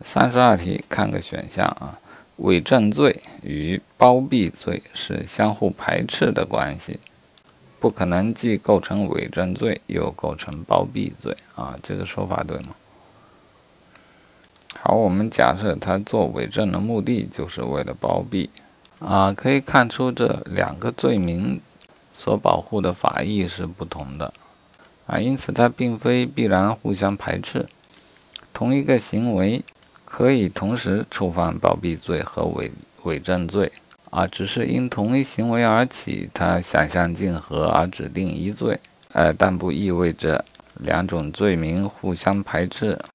三十二题，看个选项啊，伪证罪与包庇罪是相互排斥的关系，不可能既构成伪证罪又构成包庇罪啊，这个说法对吗？好，我们假设他做伪证的目的就是为了包庇啊，可以看出这两个罪名所保护的法益是不同的啊，因此它并非必然互相排斥，同一个行为。可以同时触犯包庇罪和伪伪证罪啊，只是因同一行为而起，他想象竞合而指定一罪，呃，但不意味着两种罪名互相排斥。